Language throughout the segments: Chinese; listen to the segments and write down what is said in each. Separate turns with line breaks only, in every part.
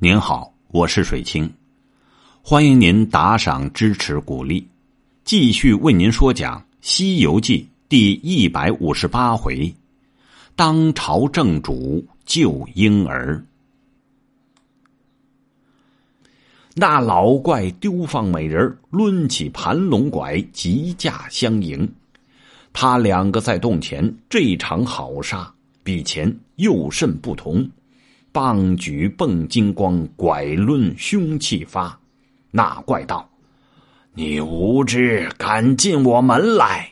您好，我是水清，欢迎您打赏支持鼓励，继续为您说讲《西游记》第一百五十八回：当朝正主救婴儿。那老怪丢放美人，抡起盘龙拐，急驾相迎。他两个在洞前，这场好杀，比前又甚不同。棒举蹦金光，拐抡凶气发。那怪道：“你无知，敢进我门来？”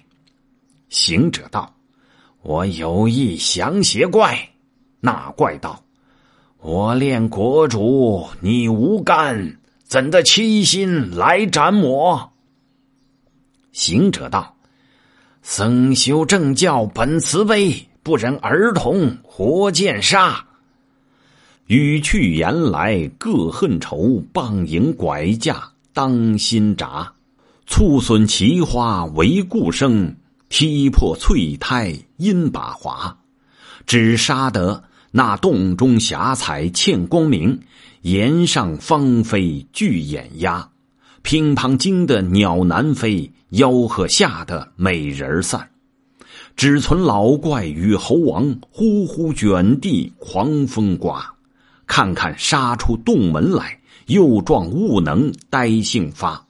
行者道：“我有意降邪怪。”那怪道：“我恋国主，你无干，怎的欺心来斩我？”行者道：“僧修正教本慈悲，不忍儿童活见杀。”语去言来各恨仇，棒影拐架当心闸，促损奇花为故生，踢破翠苔因把华。只杀得那洞中霞彩欠光明，岩上芳菲俱眼压，乒乓惊得鸟南飞，吆喝吓得美人散。只存老怪与猴王，呼呼卷地狂风刮。看看杀出洞门来，又撞悟能呆性发。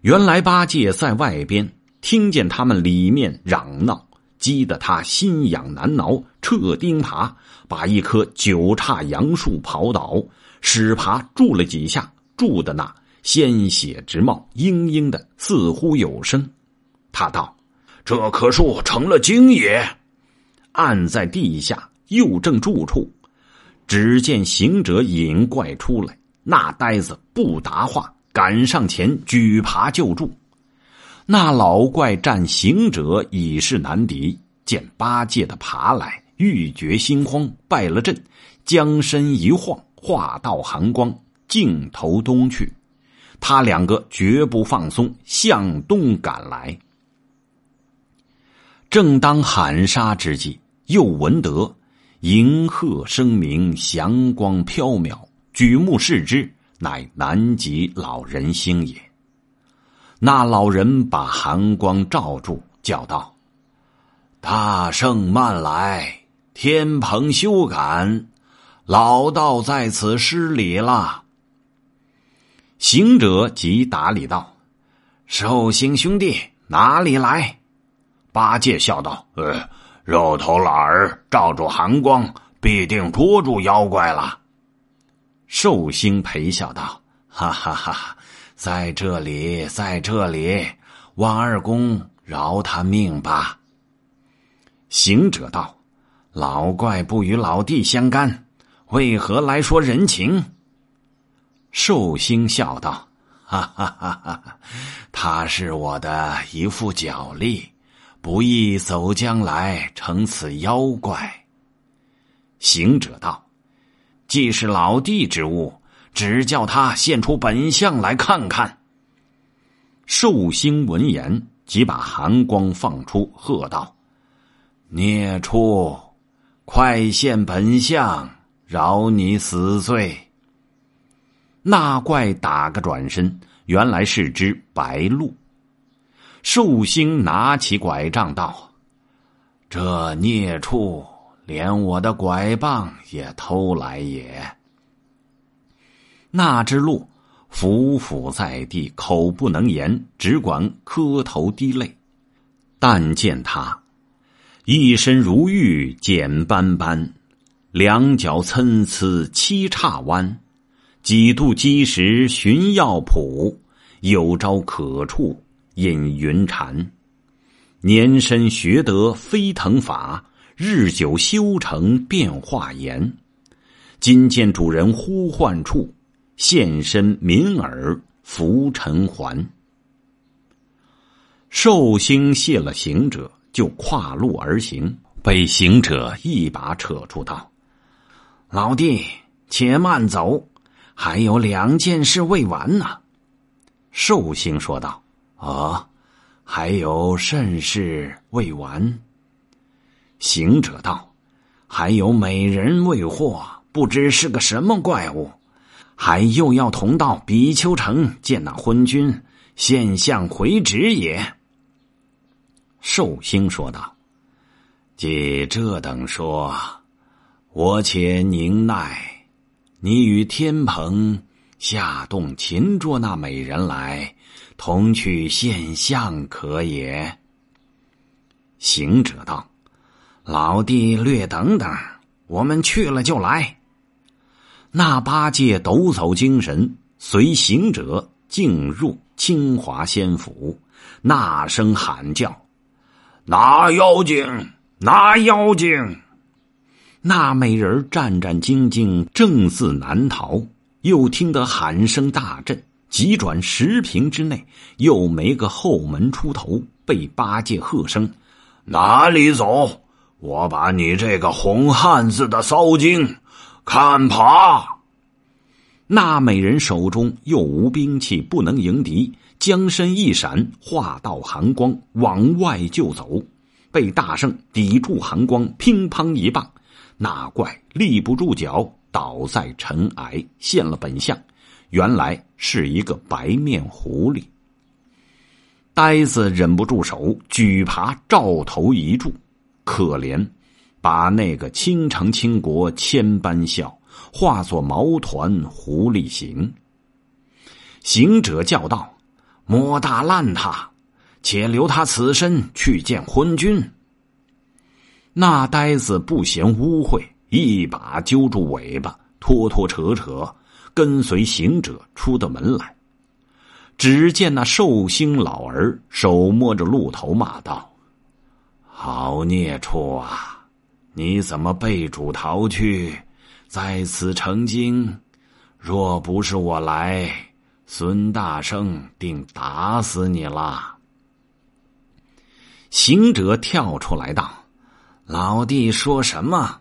原来八戒在外边听见他们里面嚷闹，激得他心痒难挠，撤钉耙，把一棵九叉杨树刨倒，使耙住了几下，住的那鲜血直冒，嘤嘤的似乎有声。他道：“这棵树成了精也。”按在地下，又正住处。只见行者引怪出来，那呆子不答话，赶上前举耙救助。那老怪战行者已是难敌，见八戒的爬来，欲觉心慌，败了阵，将身一晃，化道寒光，径投东去。他两个绝不放松，向东赶来。正当喊杀之际，又闻得。银鹤声鸣，祥光飘渺。举目视之，乃南极老人星也。那老人把寒光罩住，叫道：“大圣慢来，天蓬休赶，老道在此失礼了。”行者即打礼道：“寿星兄弟哪里来？”八戒笑道：“呃。”肉头老儿罩住寒光，必定捉住妖怪了。寿星陪笑道：“哈哈哈，在这里，在这里，王二公饶他命吧。”行者道：“老怪不与老弟相干，为何来说人情？”寿星笑道：“哈哈哈哈，他是我的一副脚力。”不易走将来成此妖怪。行者道：“既是老弟之物，只叫他现出本相来看看。”寿星闻言，即把寒光放出，喝道：“孽畜，快现本相，饶你死罪！”那怪打个转身，原来是只白鹿。寿星拿起拐杖道：“这孽畜连我的拐棒也偷来也。”那只鹿伏伏在地，口不能言，只管磕头滴泪。但见他一身如玉简斑斑，两脚参差七叉弯，几度积石寻药谱，有招可触。引云禅，年深学得飞腾法，日久修成变化言。今见主人呼唤处，现身民耳拂尘还。寿星谢了行者，就跨路而行，被行者一把扯住道：“老弟，且慢走，还有两件事未完呢。”寿星说道。啊，还有甚事未完？行者道：“还有美人未获，不知是个什么怪物，还又要同到比丘城见那昏君，现相回旨也。”寿星说道：“既这等说，我且宁耐。你与天蓬下洞擒捉那美人来，同去现相可也。”行者道：“老弟，略等等，我们去了就来。”那八戒抖擞精神，随行者进入清华仙府，那声喊叫：“拿妖精！拿妖精！”那美人战战兢兢，正似难逃。又听得喊声大震，急转十平之内，又没个后门出头，被八戒喝声。哪里走！我把你这个红汉子的骚精看爬！那美人手中又无兵器，不能迎敌，将身一闪，化道寒光往外就走，被大圣抵住寒光，乒乓一棒，那怪立不住脚，倒在尘埃，现了本相，原来是一个白面狐狸。呆子忍不住手举耙照头一柱，可怜，把那个倾城倾国千般笑，化作毛团狐狸形。行者叫道：“莫打烂他，且留他此身去见昏君。”那呆子不嫌污秽，一把揪住尾巴，拖拖扯扯，跟随行者出的门来。只见那寿星老儿手摸着鹿头，骂道：“好孽畜啊！你怎么被主逃去，在此成精？若不是我来，孙大圣定打死你了。”行者跳出来道：“老弟说什么？”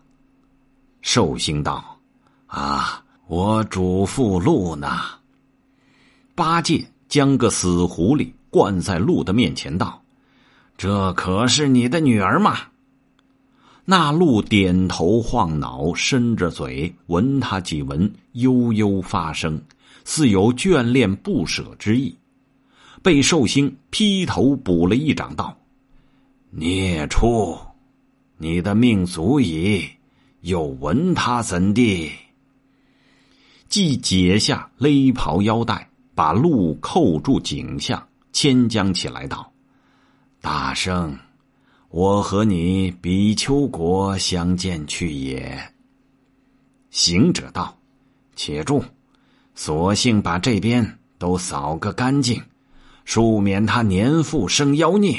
寿星道：“啊，我嘱咐鹿呢。”八戒。将个死狐狸灌在鹿的面前，道：“这可是你的女儿吗？”那鹿点头晃脑，伸着嘴闻他几闻，悠悠发声，似有眷恋不舍之意。被寿星劈头补了一掌，道：“孽畜，你的命足矣，又闻他怎地？”即解下勒袍腰带。把鹿扣住颈项，牵将起来，道：“大圣，我和你比丘国相见去也。”行者道：“且住，索性把这边都扫个干净，恕免他年复生妖孽。”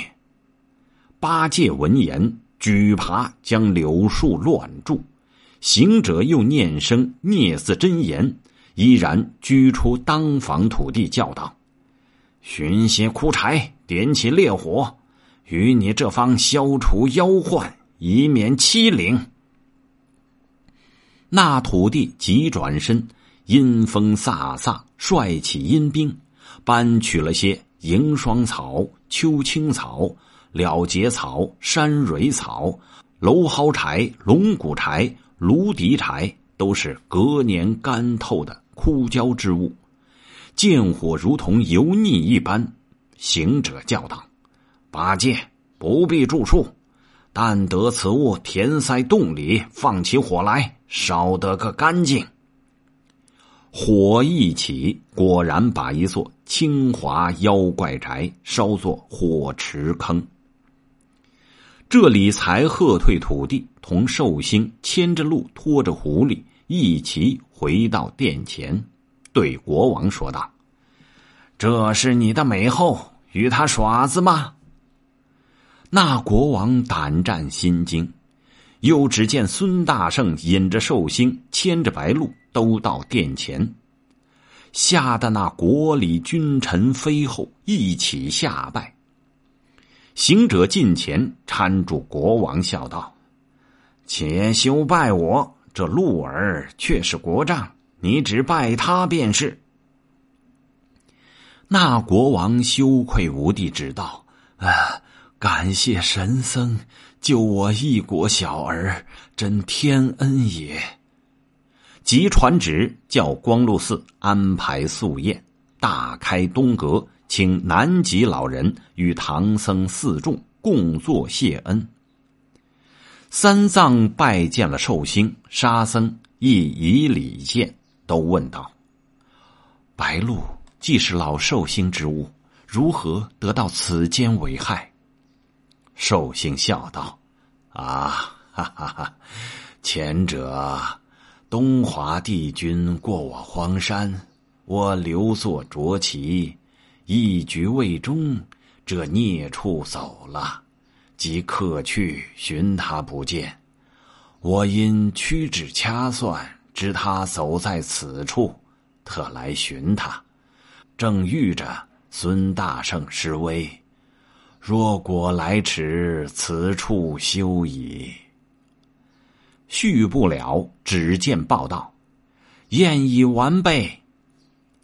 八戒闻言，举耙将柳树乱住。行者又念声孽字真言。依然居出当房土地，叫道：“寻些枯柴，点起烈火，与你这方消除妖患，以免欺凌。”那土地急转身，阴风飒飒，率起阴兵，搬取了些迎霜草、秋青草、了结草、山蕊草、蒌蒿柴、龙骨柴、芦荻柴，都是隔年干透的。枯焦之物，见火如同油腻一般。行者叫道：“八戒，不必住处，但得此物填塞洞里，放起火来，烧得个干净。”火一起，果然把一座清华妖怪宅烧作火池坑。这里才喝退土地，同寿星牵着鹿，拖着狐狸。一齐回到殿前，对国王说道：“这是你的美后，与他耍子吗？”那国王胆战心惊，又只见孙大圣引着寿星，牵着白鹿，都到殿前，吓得那国里君臣妃后一起下拜。行者近前搀住国王，笑道：“且休拜我。”这鹿儿却是国丈，你只拜他便是。那国王羞愧无地，只道：“啊，感谢神僧救我一国小儿，真天恩也。”即传旨叫光禄寺安排素宴，大开东阁，请南极老人与唐僧四众共坐谢恩。三藏拜见了寿星，沙僧亦以礼见，都问道：“白鹿既是老寿星之物，如何得到此间为害？”寿星笑道：“啊，哈哈哈！前者东华帝君过我荒山，我留作卓骑，一局未终，这孽畜走了。”即刻去寻他不见，我因屈指掐算，知他走在此处，特来寻他。正遇着孙大圣示威，若果来迟，此处休矣。续不了，只见报道：宴已完备，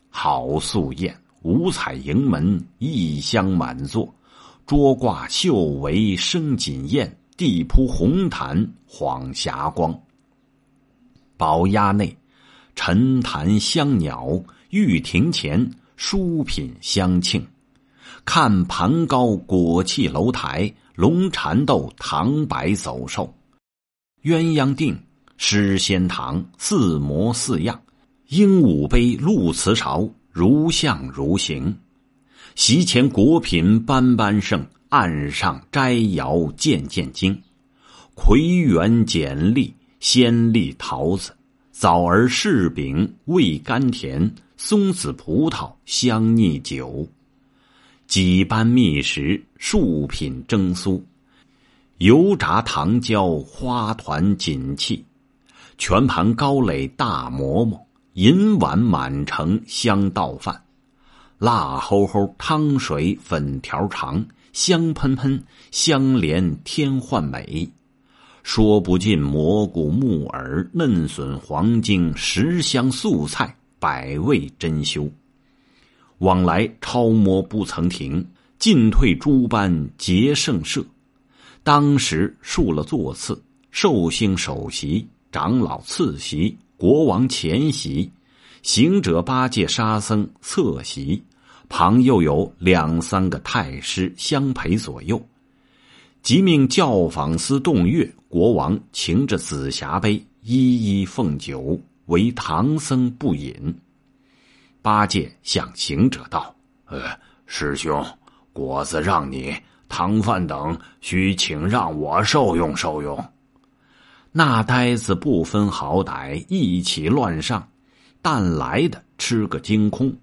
好素宴，五彩迎门，异香满座。桌挂绣帷生锦宴，地铺红毯晃霞光。宝鸭内，沉檀香袅；玉亭前，书品香庆。看盘高果气楼台，龙蚕豆唐白走兽，鸳鸯定诗仙堂，四模四样，鹦鹉杯鹿瓷勺，如像如形。席前果品斑斑盛，案上摘肴件件精。葵园简丽，鲜丽桃子；枣儿柿饼味甘甜，松子葡萄香腻酒。几般蜜食，数品蒸酥，油炸糖椒花团锦器。全盘高垒大馍馍，银碗满盛香稻饭。辣齁齁汤水粉条长，香喷喷香莲天幻美，说不尽蘑菇木耳嫩笋黄精十香素菜百味珍馐，往来超模不曾停，进退诸般皆胜设。当时竖了座次，寿星首席，长老次席，国王前席，行者八戒沙僧侧席。旁又有两三个太师相陪左右，即命教坊司洞月国王擎着紫霞杯，一一奉酒，唯唐僧不饮。八戒向行者道：“呃，师兄，果子让你，唐饭等须请让我受用受用。”那呆子不分好歹，一起乱上，但来的吃个精空。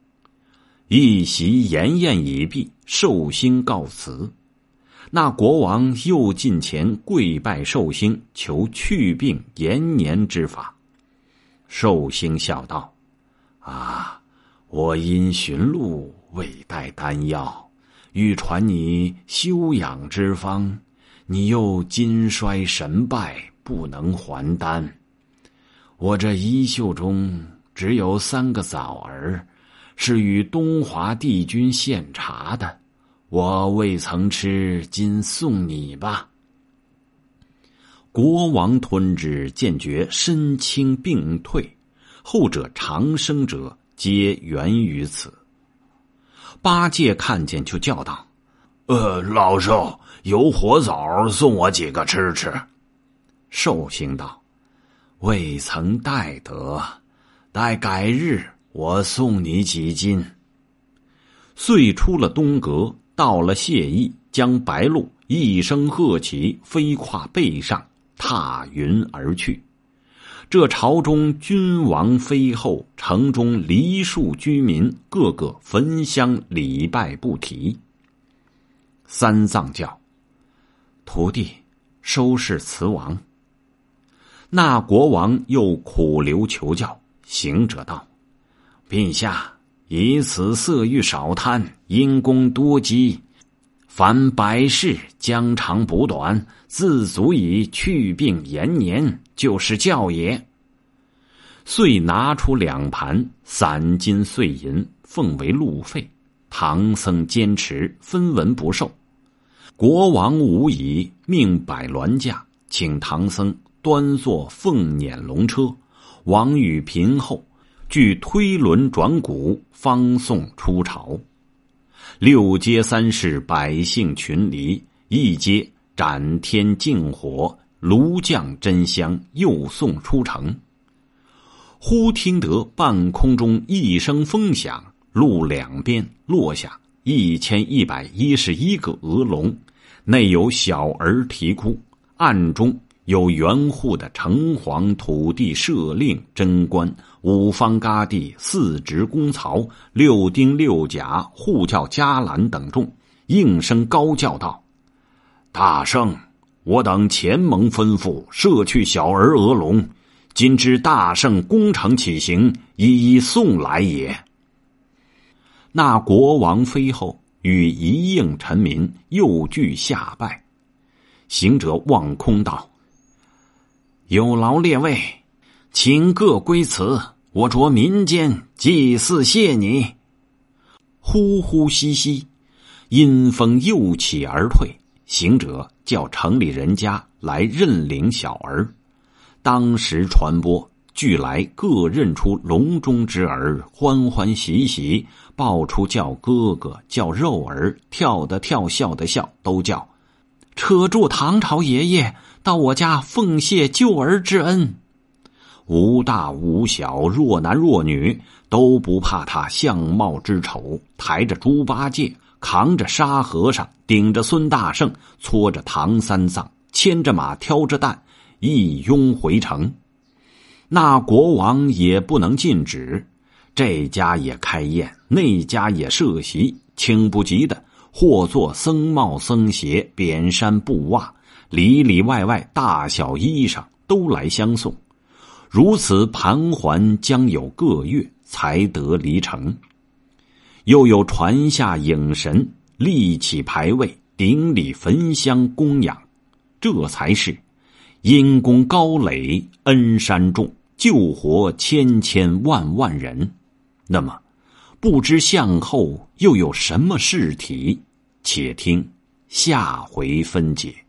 一席筵宴已毕，寿星告辞。那国王又近前跪拜寿星，求去病延年之法。寿星笑道：“啊，我因寻路未带丹药，欲传你休养之方，你又今衰神败，不能还丹。我这衣袖中只有三个枣儿。”是与东华帝君献茶的，我未曾吃，今送你吧。国王吞之，见觉身轻病退，后者长生者皆源于此。八戒看见，就叫道：“呃，老寿有火枣，送我几个吃吃。”寿星道：“未曾带得，待改日。”我送你几斤。遂出了东阁，到了谢意，将白鹿一声喝起，飞跨背上，踏云而去。这朝中君王妃后，城中梨树居民，个个焚香礼拜不提。三藏教徒弟收拾此王。那国王又苦留求教，行者道。陛下以此色欲少贪，因功多积，凡百事将长补短，自足以去病延年，就是教也。遂拿出两盘散金碎银，奉为路费。唐僧坚持分文不受。国王无已，命摆銮驾，请唐僧端坐凤辇龙车。王与贫后，俱推轮转鼓，方送出朝。六街三市百姓群离，一街斩天竞火，炉匠真香，又送出城。忽听得半空中一声风响，路两边落下一千一百一十一个鹅笼，内有小儿啼哭，暗中有园户的城隍、土地、社令、贞观、五方嘎地、四职公曹、六丁六甲、护教伽蓝等众，应声高叫道：“大圣，我等前蒙吩咐，摄去小儿鹅龙。”今知大圣功成起行，一一送来也。那国王妃后与一应臣民又俱下拜，行者望空道：“有劳列位，请各归祠，我着民间祭祀谢你。”呼呼兮兮，阴风又起而退。行者叫城里人家来认领小儿。当时传播，俱来各认出笼中之儿，欢欢喜喜抱出叫哥哥，叫肉儿，跳的跳，笑的笑，都叫，扯住唐朝爷爷到我家奉谢救儿之恩，无大无小，若男若女都不怕他相貌之丑，抬着猪八戒，扛着沙和尚，顶着孙大圣，搓着唐三藏，牵着马，挑着担。一拥回城，那国王也不能禁止，这家也开宴，那家也设席，请不及的，或做僧帽僧鞋、扁衫布袜，里里外外大小衣裳都来相送。如此盘桓将有个月，才得离城。又有传下影神，立起牌位，顶礼焚香供养，这才是。因功高垒，恩山重，救活千千万万人。那么，不知向后又有什么事体？且听下回分解。